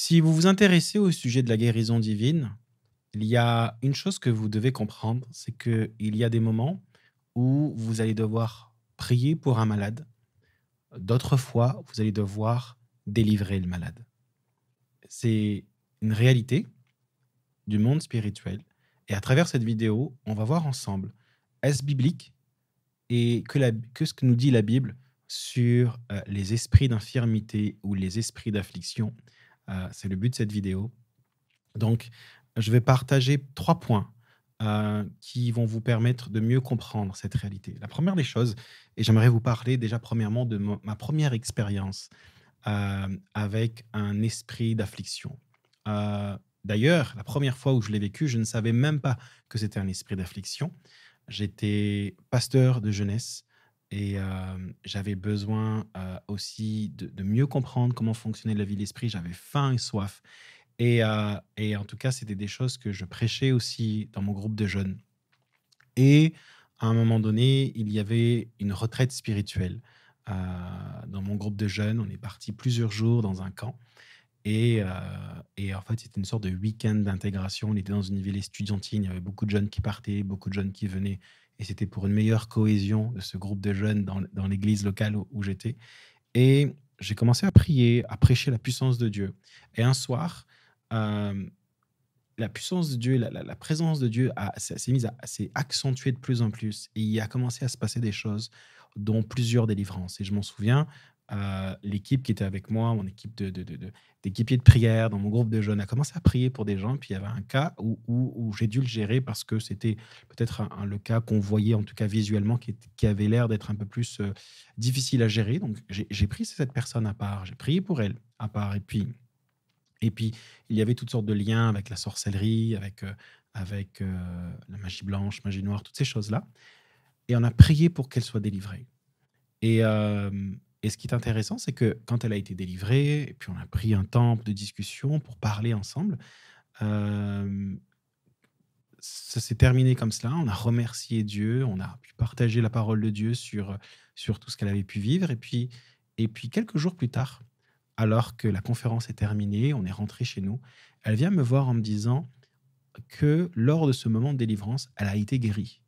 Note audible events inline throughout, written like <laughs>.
Si vous vous intéressez au sujet de la guérison divine, il y a une chose que vous devez comprendre, c'est qu'il y a des moments où vous allez devoir prier pour un malade. D'autres fois, vous allez devoir délivrer le malade. C'est une réalité du monde spirituel. Et à travers cette vidéo, on va voir ensemble, est-ce biblique et que, ce que nous dit la Bible sur euh, les esprits d'infirmité ou les esprits d'affliction? Euh, c'est le but de cette vidéo. Donc, je vais partager trois points euh, qui vont vous permettre de mieux comprendre cette réalité. La première des choses, et j'aimerais vous parler déjà premièrement de ma première expérience avec un esprit d'affliction. D'ailleurs, la première fois où je l'ai vécu, je ne savais même pas que c'était un esprit d'affliction. J'étais pasteur de jeunesse et j'avais besoin aussi de, mieux comprendre comment fonctionnait la vie de l'esprit. J'avais faim et soif. Et, en tout cas, c'était des choses que je prêchais aussi dans mon groupe de jeunes. Et à un moment donné, il y avait une retraite spirituelle dans mon groupe de jeunes. On est parti plusieurs jours dans un camp. Et, et en fait, c'était une sorte de week-end d'intégration. On était dans une ville estudiantine. Il y avait beaucoup de jeunes qui partaient, beaucoup de jeunes qui venaient et c'était pour une meilleure cohésion de ce groupe de jeunes dans, l'église locale où, j'étais. Et j'ai commencé à prier, à prêcher la puissance de Dieu. Et un soir, euh, la puissance de Dieu, la, présence de Dieu s'est mise à s'est accentuée de plus en plus. Et il a commencé à se passer des choses, dont plusieurs délivrances. Et je m'en souviens, euh, l'équipe qui était avec moi, mon équipe de, d'équipiers de, prière dans mon groupe de jeunes, a commencé à prier pour des gens. Puis il y avait un cas où, où, j'ai dû le gérer parce que c'était peut-être le cas qu'on voyait, en tout cas visuellement, qui, avait l'air d'être un peu plus euh, difficile à gérer. Donc j'ai, pris cette personne à part, j'ai prié pour elle à part. Et puis, et puis il y avait toutes sortes de liens avec la sorcellerie, avec, euh, avec la magie blanche, magie noire, toutes ces choses-là. Et on a prié pour qu'elle soit délivrée. Et, et ce qui est intéressant, c'est que quand elle a été délivrée, et puis on a pris un temps de discussion pour parler ensemble, euh, ça s'est terminé comme cela. On a remercié Dieu, on a pu partager la parole de Dieu sur, sur tout ce qu'elle avait pu vivre. Et puis, et puis quelques jours plus tard, alors que la conférence est terminée, on est rentré chez nous, elle vient me voir en me disant que lors de ce moment de délivrance, elle a été guérie.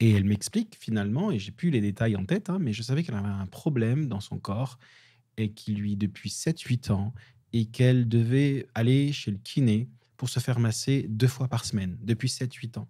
Et elle m'explique finalement, et j'ai plus les détails en tête, hein, mais je savais qu'elle avait un problème dans son corps et qui lui, depuis 7-8 ans, et qu'elle devait aller chez le kiné pour se faire masser deux fois par semaine, depuis 7-8 ans.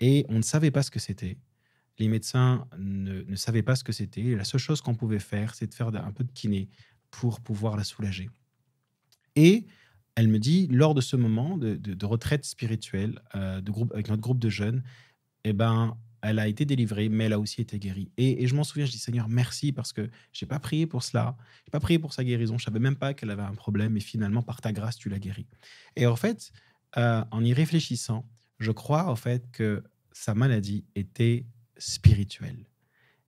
Et on ne savait pas ce que c'était. Les médecins ne, ne, savaient pas ce que c'était. La seule chose qu'on pouvait faire, c'est de faire un peu de kiné pour pouvoir la soulager. Et elle me dit, lors de ce moment de, retraite spirituelle euh, de groupe, avec notre groupe de jeunes, eh ben, elle a été délivrée, mais elle a aussi été guérie. Et, je m'en souviens, je dis Seigneur, merci parce que j'ai pas prié pour cela, j'ai pas prié pour sa guérison, je savais même pas qu'elle avait un problème, et finalement, par ta grâce, tu l'as guérie. Et en fait, euh, en y réfléchissant, je crois en fait que sa maladie était spirituelle.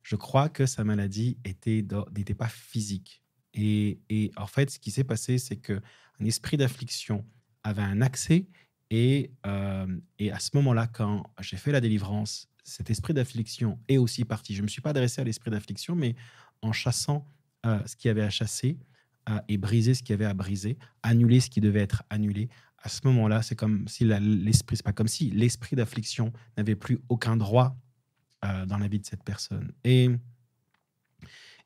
Je crois que sa maladie était n'était pas physique. Et, en fait, ce qui s'est passé, c'est que un esprit d'affliction avait un accès et, euh, et à ce moment-là, quand j'ai fait la délivrance, cet esprit d'affliction est aussi parti. Je ne me suis pas adressé à l'esprit d'affliction, mais en chassant euh, ce qui avait à chasser euh, et briser ce qui avait à briser, annuler ce qui devait être annulé. À ce moment-là, c'est comme si l'esprit, pas comme si l'esprit d'affliction n'avait plus aucun droit euh, dans la vie de cette personne. Et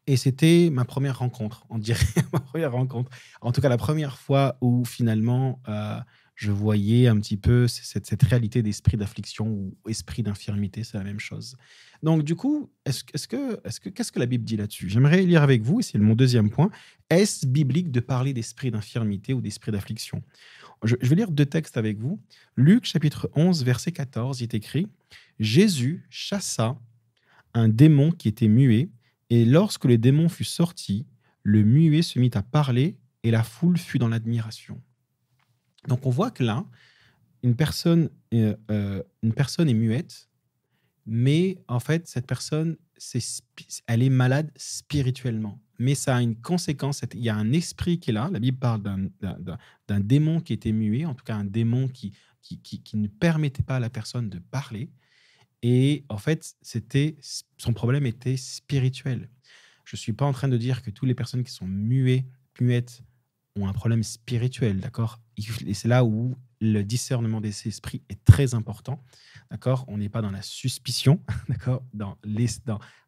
et c'était ma première rencontre, on dirait <laughs> ma première rencontre. En tout cas, la première fois où finalement je voyais un petit peu cette, réalité d'esprit d'affliction ou esprit d'infirmité, c'est la même chose. Donc, du coup, est-ce est que, est que, qu'est-ce que la Bible dit là-dessus? J'aimerais lire avec vous, et c'est mon deuxième point. Est-ce biblique de parler d'esprit d'infirmité ou d'esprit d'affliction? Je, je, vais lire deux textes avec vous. Luc, chapitre 11, verset 14, il est écrit Jésus chassa un démon qui était muet, et lorsque le démon fut sorti, le muet se mit à parler, et la foule fut dans l'admiration. Donc on voit que là, une personne, euh, euh, une personne est muette, mais en fait, cette personne, elle est malade spirituellement. Mais ça a une conséquence. Il y a un esprit qui est là. La Bible parle d'un démon qui était muet, en tout cas un démon qui, ne permettait pas à la personne de parler. Et en fait, c'était son problème était spirituel. Je ne suis pas en train de dire que toutes les personnes qui sont muettes ont un problème spirituel, d'accord? Et c'est là où le discernement des esprits est très important, d'accord? On n'est pas dans la suspicion, <laughs> d'accord? Dans,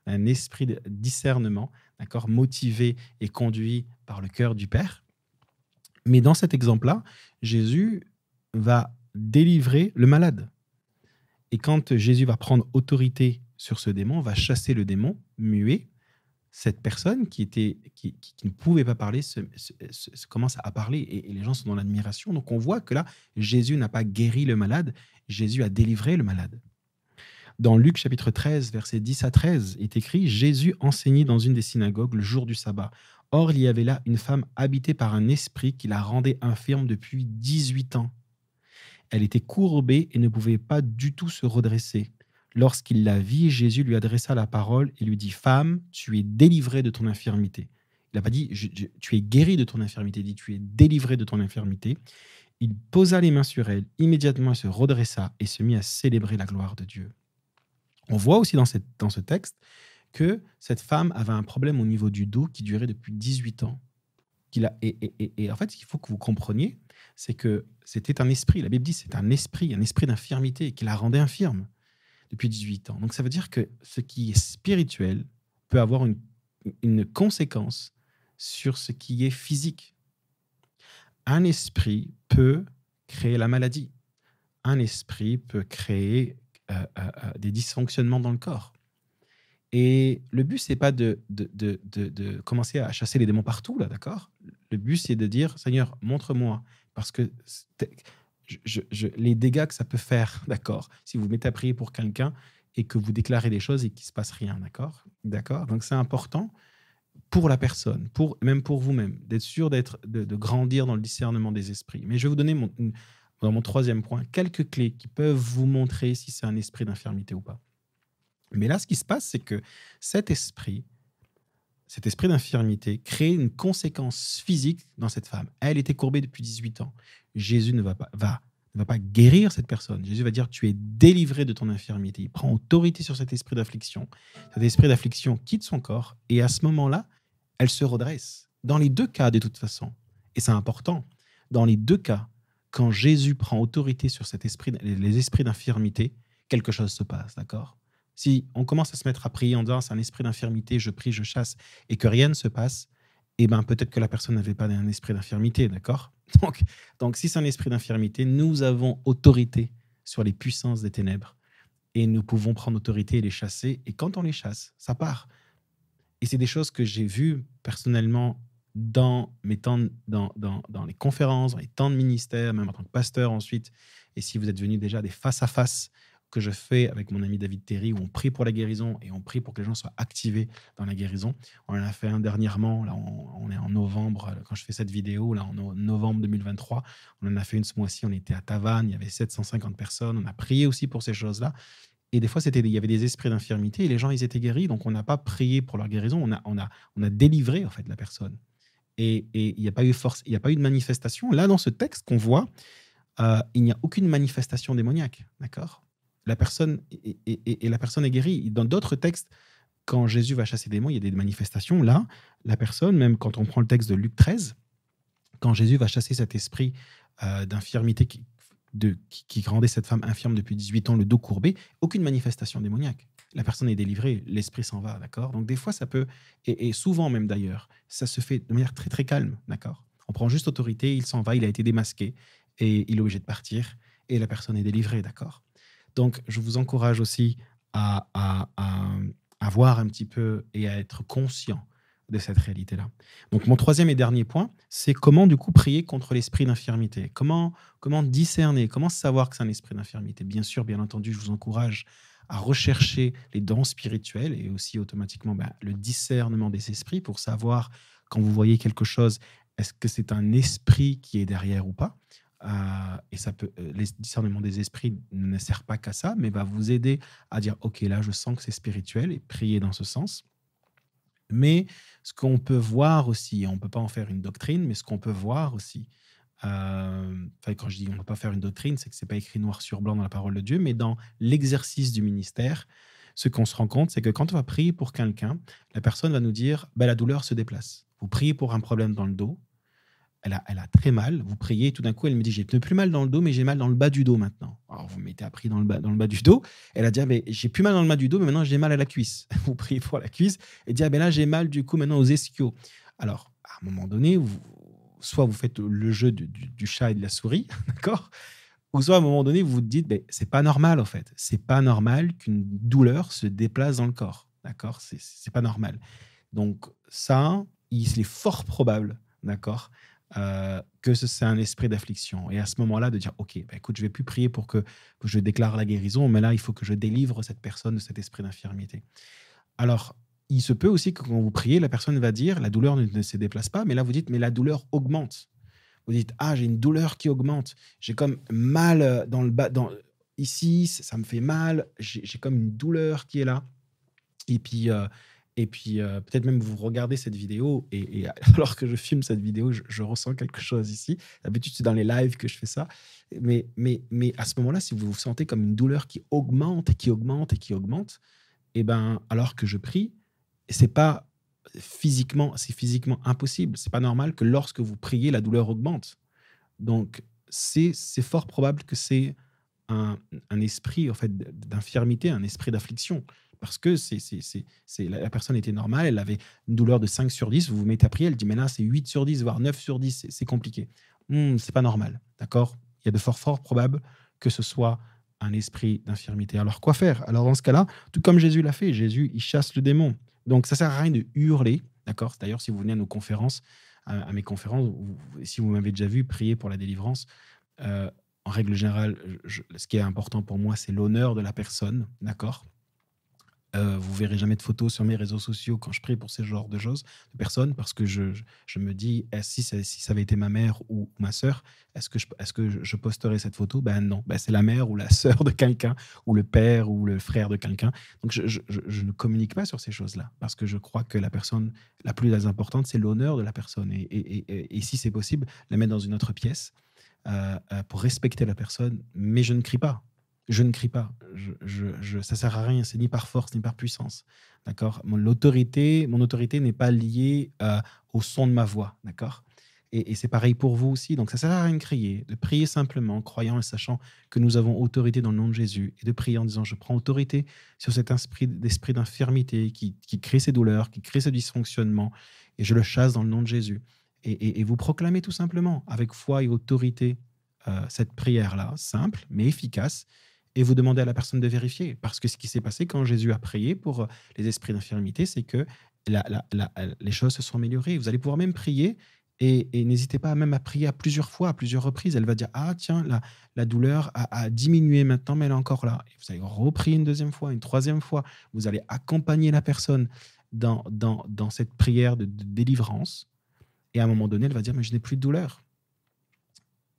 un esprit de discernement, d'accord? Motivé et conduit par le cœur du Père. Mais dans cet exemple-là, Jésus va délivrer le malade. Et quand Jésus va prendre autorité sur ce démon, va chasser le démon muet, cette personne qui, était, qui, ne pouvait pas parler se, commence à parler et, les gens sont dans l'admiration. Donc on voit que là, Jésus n'a pas guéri le malade, Jésus a délivré le malade. Dans Luc chapitre 13, versets 10 à 13, est écrit Jésus enseignait dans une des synagogues le jour du sabbat. Or, il y avait là une femme habitée par un esprit qui la rendait infirme depuis 18 ans. Elle était courbée et ne pouvait pas du tout se redresser. Lorsqu'il la vit, Jésus lui adressa la parole et lui dit Femme, tu es délivrée de ton infirmité. Il n'a pas dit Tu es guérie de ton infirmité, il dit Tu es délivrée de ton infirmité. Il posa les mains sur elle, immédiatement elle se redressa et se mit à célébrer la gloire de Dieu. On voit aussi dans, ce texte que cette femme avait un problème au niveau du dos qui durait depuis 18 ans. A, et, et, et, en fait, ce qu'il faut que vous compreniez, c'est que c'était un esprit. La Bible dit c'est un esprit, un esprit d'infirmité qui la rendait infirme depuis 18 ans. Donc ça veut dire que ce qui est spirituel peut avoir une, une conséquence sur ce qui est physique. Un esprit peut créer la maladie. Un esprit peut créer euh, euh, euh, des dysfonctionnements dans le corps. Et le but, c'est pas de, de, de, de, commencer à chasser les démons partout, là, d'accord? Le but, c'est de dire, Seigneur, montre-moi. Parce que je, les dégâts que ça peut faire, <laughs> d'accord Si vous mettez à prier pour quelqu'un et que vous déclarez des choses et qu'il ne se passe rien, d'accord D'accord Donc c'est important pour la personne, pour, même pour vous-même, d'être sûr d'être, de, grandir dans le discernement des esprits. Mais je vais vous donner mon, dans mon troisième point quelques clés qui peuvent vous montrer si c'est un esprit d'infirmité ou pas. Mais là, ce qui se passe, c'est que cet esprit, cet esprit d'infirmité, crée une conséquence physique dans cette femme. Elle était courbée depuis 18 ans. Jésus ne va pas, guérir cette personne. Jésus va dire, tu es délivré de ton infirmité. Il prend autorité sur cet esprit d'affliction. Cet esprit d'affliction quitte son corps et à ce moment-là, elle se redresse. Dans les deux cas, de toute façon, et c'est important, dans les deux cas, quand Jésus prend autorité sur cet esprit, les esprits d'infirmité, quelque chose se passe, d'accord? Si on commence à se mettre à prier en disant c'est un esprit d'infirmité, je prie, je chasse, et que rien ne se passe, eh ben peut-être que la personne n'avait pas un esprit d'infirmité, d'accord? <laughs> Donc, donc, si c'est un esprit d'infirmité, nous avons autorité sur les puissances des ténèbres et nous pouvons prendre autorité et les chasser. Et quand on les chasse, ça part. Et c'est des choses que j'ai vues personnellement dans mes temps, dans, dans, dans, les conférences, dans les temps de ministère, même en tant que pasteur ensuite. Et si vous êtes venu déjà des face-à-face que je fais avec mon ami David Terry, où on prie pour la guérison et on prie pour que les gens soient activés dans la guérison. On en a fait un dernièrement, là on, est en novembre, quand je fais cette vidéo, là en novembre 2023, on en a fait une ce mois-ci, on était à Tavannes, il y avait 750 personnes, on a prié aussi pour ces choses-là. Et des fois, c'était, il y avait des esprits d'infirmité et les gens, ils étaient guéris. Donc, on n'a pas prié pour leur guérison, on a, on a, on a délivré en fait la personne. Et il n'y a pas eu force, il n'y a pas eu de manifestation. Là, dans ce texte qu'on voit, euh, il n'y a aucune manifestation démoniaque, d'accord? La personne et, la personne est guérie. Dans d'autres textes, quand Jésus va chasser des démons, il y a des manifestations. Là, la personne, même quand on prend le texte de Luc 13, quand Jésus va chasser cet esprit euh, d'infirmité qui, qui, rendait cette femme infirme depuis 18 ans, le dos courbé, aucune manifestation démoniaque. La personne est délivrée, l'esprit s'en va, d'accord? Donc des fois, ça peut, et, souvent même d'ailleurs, ça se fait de manière très très calme, d'accord? On prend juste autorité, il s'en va, il a été démasqué, et il est obligé de partir, et la personne est délivrée, d'accord? Donc, je vous encourage aussi à, à, voir un petit peu et à être conscient de cette réalité-là. Donc, mon troisième et dernier point, c'est comment, du coup, prier contre l'esprit d'infirmité? Comment, comment discerner, comment savoir que c'est un esprit d'infirmité? Bien sûr, bien entendu, je vous encourage à rechercher les dons spirituels et aussi automatiquement ben, le discernement des esprits pour savoir quand vous voyez quelque chose, est-ce que c'est un esprit qui est derrière ou pas? Et ça peut, euh, le discernement des esprits ne sert pas qu'à ça, mais va vous aider à dire, OK, là, je sens que c'est spirituel et prier dans ce sens. Mais ce qu'on peut voir aussi, on ne peut pas en faire une doctrine, mais ce qu'on peut voir aussi, euh, quand je dis on ne peut pas faire une doctrine, c'est que ce n'est pas écrit noir sur blanc dans la parole de Dieu, mais dans l'exercice du ministère, ce qu'on se rend compte, c'est que quand on va prier pour quelqu'un, la personne va nous dire, bah, la douleur se déplace. Vous priez pour un problème dans le dos, elle a, très mal. Vous priez, tout d'un coup, elle me dit J'ai plus mal dans le dos, mais j'ai mal dans le bas du dos maintenant. Alors, vous mettez appris dans le, bas, du dos. Elle a dit ah, mais J'ai plus mal dans le bas du dos, mais maintenant j'ai mal à la cuisse. <laughs> vous priez pour la cuisse. Et dit ah, là, j'ai mal du coup maintenant aux ischios. Alors, à un moment donné, soit vous faites le jeu du, du, chat et de la souris, <laughs> d'accord? Ou soit à un moment donné, vous vous dites ben, C'est pas normal, en fait. C'est pas normal qu'une douleur se déplace dans le corps. D'accord? C'est pas normal. Donc, ça, il est fort probable, d'accord? Euh, que c'est un esprit d'affliction. Et à ce moment-là, de dire, OK, bah, écoute, je vais plus prier pour que, je déclare la guérison, mais là, il faut que je délivre cette personne de cet esprit d'infirmité. Alors, il se peut aussi que quand vous priez, la personne va dire, la douleur ne, se déplace pas, mais là, vous dites, mais la douleur augmente. Vous dites, ah, j'ai une douleur qui augmente. J'ai comme mal dans le bas, dans, ici, ça me fait mal. J'ai comme une douleur qui est là. Et puis, euh, et puis, euh, peut-être même vous regardez cette vidéo et, <laughs> alors que je filme cette vidéo, je, ressens quelque chose ici. D'habitude, c'est dans les lives que je fais ça. Mais, mais, mais à ce moment-là, si vous vous sentez comme une douleur qui augmente et qui augmente et qui augmente, et eh ben, alors que je prie, c'est pas physiquement, c'est physiquement impossible. C'est pas normal que lorsque vous priez, la douleur augmente. Donc, c'est fort probable que c'est un, un, esprit en fait d'infirmité, un esprit d'affliction parce que la, personne était normale, elle avait une douleur de 5 sur 10, vous vous mettez à prier, elle dit, mais là, c'est 8 sur 10, voire 9 sur 10, c'est, compliqué. Hmm, c'est pas normal, d'accord? Il y a de fort, fort probable que ce soit un esprit d'infirmité. Alors, quoi faire? Alors, dans ce cas-là, tout comme Jésus l'a fait, Jésus, il chasse le démon. Donc, ça sert à rien de hurler, d'accord? D'ailleurs, si vous venez à nos conférences, à, mes conférences, si vous m'avez déjà vu prier pour la délivrance, euh, en règle générale, ce qui est important pour moi, c'est l'honneur de la personne, d'accord? Euh, vous verrez jamais de photos sur mes réseaux sociaux quand je prie pour ce genre de choses, de personnes, parce que je, me dis, eh, si, ça, avait été ma mère ou, ma sœur, est-ce que, je, posterais cette photo? Ben non, ben, c'est la mère ou la <laughs> sœur de quelqu'un, ou le père ou le frère de quelqu'un. Donc je, ne communique pas sur ces choses-là, parce que je crois que la personne la plus importante, c'est l'honneur de la personne. Et, si c'est possible, la mettre dans une autre pièce euh, euh, pour respecter la personne, mais je ne crie pas je ne crie pas. Je, je, je, ça sert à rien. C'est ni par force ni par puissance. D'accord? Mon autorité, mon autorité n'est pas liée euh, au son de ma voix. D'accord? Et, c'est pareil pour vous aussi. Donc ça sert à rien de crier, de prier simplement, croyant et sachant que nous avons autorité dans le nom de Jésus, et de prier en disant je prends autorité sur cet esprit d'infirmité qui, crée ces douleurs, qui crée ce dysfonctionnement, et je le chasse dans le nom de Jésus. Et, vous proclamez tout simplement avec foi et autorité euh, cette prière-là, simple mais efficace, et vous demandez à la personne de vérifier. Parce que ce qui s'est passé quand Jésus a prié pour euh, les esprits d'infirmité, c'est que les choses se sont améliorées. Vous allez pouvoir même prier et, n'hésitez pas même à prier à plusieurs fois, à plusieurs reprises. Elle va dire Ah, tiens, la, douleur a, diminué maintenant, mais elle est encore là. Vous allez reprier une deuxième fois, une troisième fois. Vous allez accompagner la personne dans cette prière de, de délivrance. Et à un moment donné, elle va dire Mais je n'ai plus de douleur.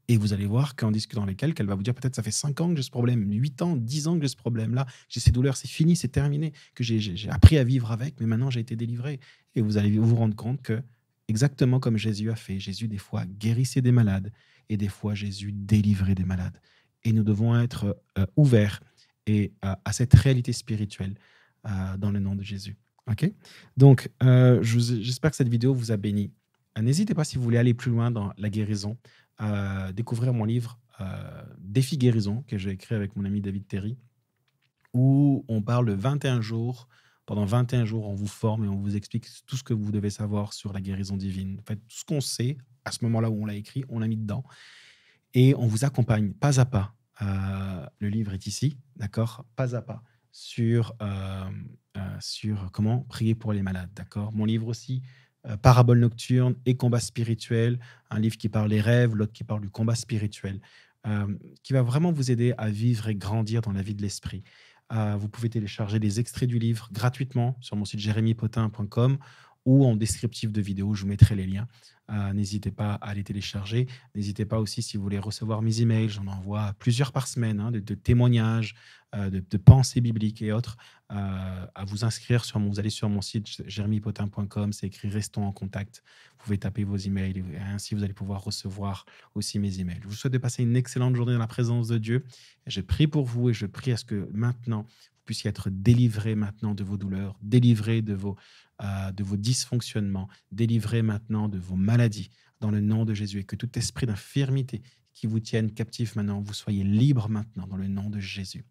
Et vous allez voir qu'en discutant avec elle, qu'elle va vous dire peut-être ça fait 5 ans que j'ai ce problème, 8 ans, 10 ans que j'ai ce problème-là, j'ai ces douleurs, c'est fini, c'est terminé, que j'ai appris à vivre avec, mais maintenant j'ai été délivré. Et vous allez vous rendre compte que, exactement comme Jésus a fait, Jésus des fois guérissait des malades et des fois Jésus délivrait des malades. Et nous devons être euh, ouverts et, euh, à cette réalité spirituelle euh, dans le nom de Jésus. Ok? Donc, j'espère que cette vidéo vous a béni. N'hésitez pas si vous voulez aller plus loin dans la guérison découvrir mon livre euh, Défi guérison que j'ai écrit avec mon ami David Terry, où on parle de 21 jours. Pendant 21 jours, on vous forme et on vous explique tout ce que vous devez savoir sur la guérison divine. En fait, tout ce qu'on sait, à ce moment-là où on l'a écrit, on l'a mis dedans. Et on vous accompagne pas à pas. Euh, le livre est ici, d'accord? Pas à pas sur, euh, sur comment prier pour les malades, d'accord? Mon livre aussi, euh, Parabole nocturne et combat spirituel, un livre qui parle des rêves, l'autre qui parle du combat spirituel, euh, qui va vraiment vous aider à vivre et grandir dans la vie de l'esprit. Euh, vous pouvez télécharger des extraits du livre gratuitement sur mon site jérémypotin.com ou en descriptif de vidéo, je vous mettrai les liens. N'hésitez pas à les télécharger. N'hésitez pas aussi, si vous voulez recevoir mes emails, j'en envoie plusieurs par semaine, hein, de, témoignages, euh, de, pensées bibliques et autres, euh, à vous inscrire sur mon, vous allez sur mon site jeremypotin.com, c'est écrit restons en contact. Vous pouvez taper vos emails et ainsi vous allez pouvoir recevoir aussi mes emails. Je vous souhaite de passer une excellente journée dans la présence de Dieu. je prie pour vous et je prie à ce que maintenant vous puissiez être délivrés maintenant de vos douleurs, délivrés de vos, euh, de vos dysfonctionnements, délivrés maintenant de vos maladies, dans le nom de Jésus et que tout esprit d'infirmité qui vous tienne captif maintenant, vous soyez libre maintenant dans le nom de Jésus.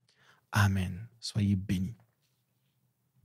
Amen. Soyez bénis.